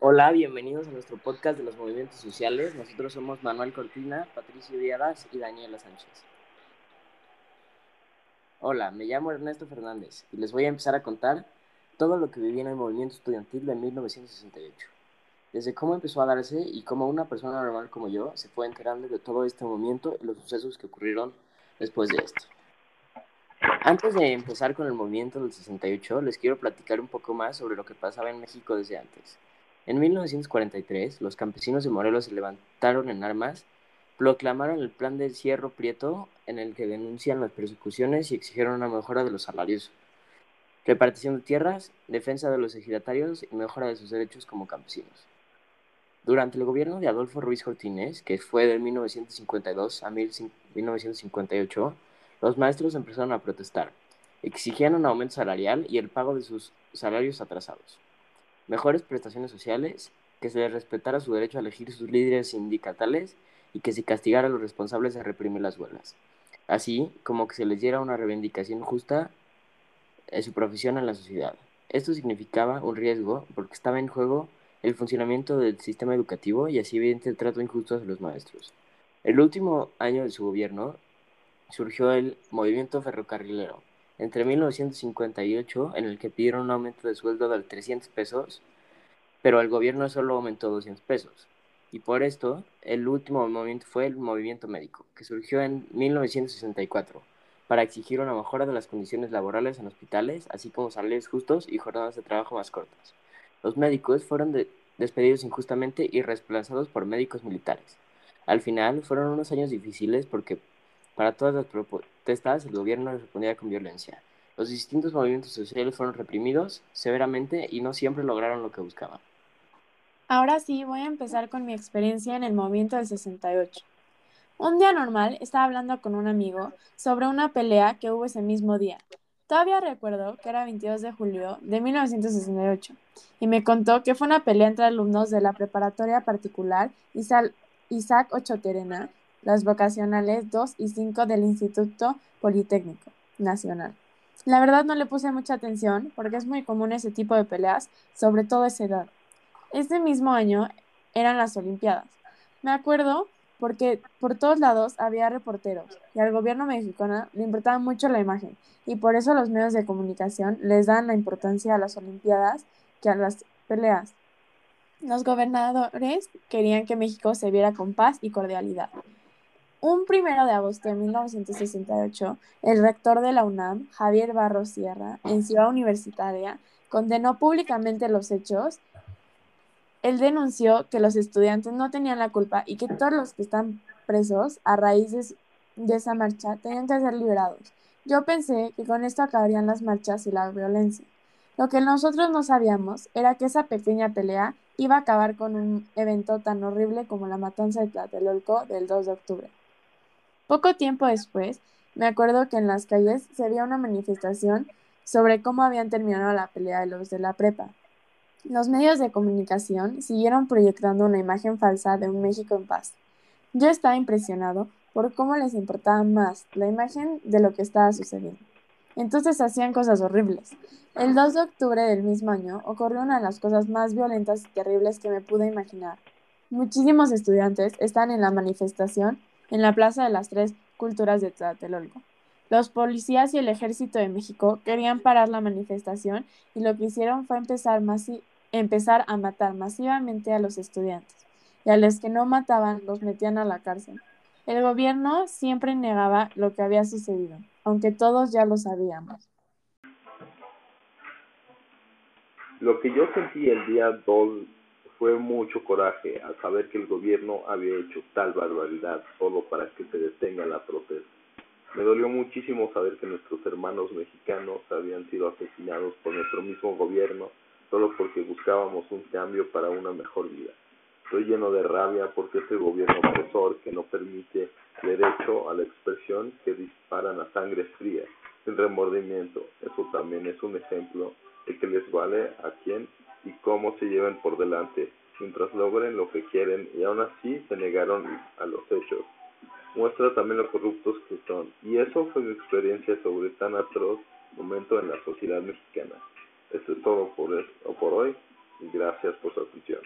Hola, bienvenidos a nuestro podcast de los movimientos sociales. Nosotros somos Manuel Cortina, Patricio Díaz y Daniela Sánchez. Hola, me llamo Ernesto Fernández y les voy a empezar a contar todo lo que viví en el movimiento estudiantil de 1968. Desde cómo empezó a darse y cómo una persona normal como yo se fue enterando de todo este movimiento y los sucesos que ocurrieron después de esto. Antes de empezar con el movimiento del 68, les quiero platicar un poco más sobre lo que pasaba en México desde antes. En 1943, los campesinos de Morelos se levantaron en armas, proclamaron el plan de Cierro Prieto, en el que denuncian las persecuciones y exigieron una mejora de los salarios, repartición de tierras, defensa de los ejidatarios y mejora de sus derechos como campesinos. Durante el gobierno de Adolfo Ruiz Cortines, que fue de 1952 a 1958, los maestros empezaron a protestar. Exigían un aumento salarial y el pago de sus salarios atrasados. Mejores prestaciones sociales, que se les respetara su derecho a elegir sus líderes sindicales y que se castigara a los responsables de reprimir las huelgas. Así como que se les diera una reivindicación justa de su profesión en la sociedad. Esto significaba un riesgo porque estaba en juego el funcionamiento del sistema educativo y así evidente el trato injusto de los maestros. El último año de su gobierno, surgió el movimiento ferrocarrilero entre 1958 en el que pidieron un aumento de sueldo de 300 pesos, pero el gobierno solo aumentó 200 pesos. Y por esto, el último movimiento fue el movimiento médico, que surgió en 1964 para exigir una mejora de las condiciones laborales en hospitales, así como salarios justos y jornadas de trabajo más cortas. Los médicos fueron despedidos injustamente y reemplazados por médicos militares. Al final fueron unos años difíciles porque para todas las protestas, el gobierno respondía con violencia. Los distintos movimientos sociales fueron reprimidos severamente y no siempre lograron lo que buscaban. Ahora sí, voy a empezar con mi experiencia en el movimiento del 68. Un día normal estaba hablando con un amigo sobre una pelea que hubo ese mismo día. Todavía recuerdo que era 22 de julio de 1968 y me contó que fue una pelea entre alumnos de la preparatoria particular Isaac Ochoterena las vocacionales 2 y 5 del Instituto Politécnico Nacional. La verdad no le puse mucha atención porque es muy común ese tipo de peleas, sobre todo a esa edad. Este mismo año eran las Olimpiadas. Me acuerdo porque por todos lados había reporteros y al gobierno mexicano le importaba mucho la imagen y por eso los medios de comunicación les dan la importancia a las Olimpiadas que a las peleas. Los gobernadores querían que México se viera con paz y cordialidad un primero de agosto de 1968, el rector de la UNAM, Javier Barros Sierra, en Ciudad Universitaria, condenó públicamente los hechos. Él denunció que los estudiantes no tenían la culpa y que todos los que están presos a raíz de, esa marcha tenían que ser liberados. Yo pensé que con esto acabarían las marchas y la violencia. Lo que nosotros no sabíamos era que esa pequeña pelea iba a acabar con un evento tan horrible como la matanza de Tlatelolco del 2 de octubre. Poco tiempo después, me acuerdo que en las calles se veía una manifestación sobre cómo habían terminado la pelea de los de la prepa. Los medios de comunicación siguieron proyectando una imagen falsa de un México en paz. Yo estaba impresionado por cómo les importaba más la imagen de lo que estaba sucediendo. Entonces hacían cosas horribles. El 2 de octubre del mismo año ocurrió una de las cosas más violentas y terribles que me pude imaginar. Muchísimos estudiantes están en la manifestación en la Plaza de las Tres Culturas de Tlatelolco. Los policías y el ejército de México querían parar la manifestación y lo que hicieron fue empezar, empezar a matar masivamente a los estudiantes y a los que no mataban los metían a la cárcel. El gobierno siempre negaba lo que había sucedido, aunque todos ya lo sabíamos. Lo que yo sentí el día 2 fue mucho coraje al saber que el gobierno había hecho tal barbaridad solo para que se detenga la protesta. Me dolió muchísimo saber que nuestros hermanos mexicanos habían sido asesinados por nuestro mismo gobierno solo porque buscábamos un cambio para una mejor vida. Estoy lleno de rabia porque este gobierno opresor que no permite derecho a la expresión que disparan a sangre fría, sin remordimiento. Eso también es un ejemplo de que les vale a quien y cómo se llevan por delante, mientras logren lo que quieren y aún así se negaron a los hechos. Muestra también lo corruptos que son, y eso fue mi experiencia sobre tan atroz momento en la sociedad mexicana. Esto es todo por, por hoy y. Gracias por su atención.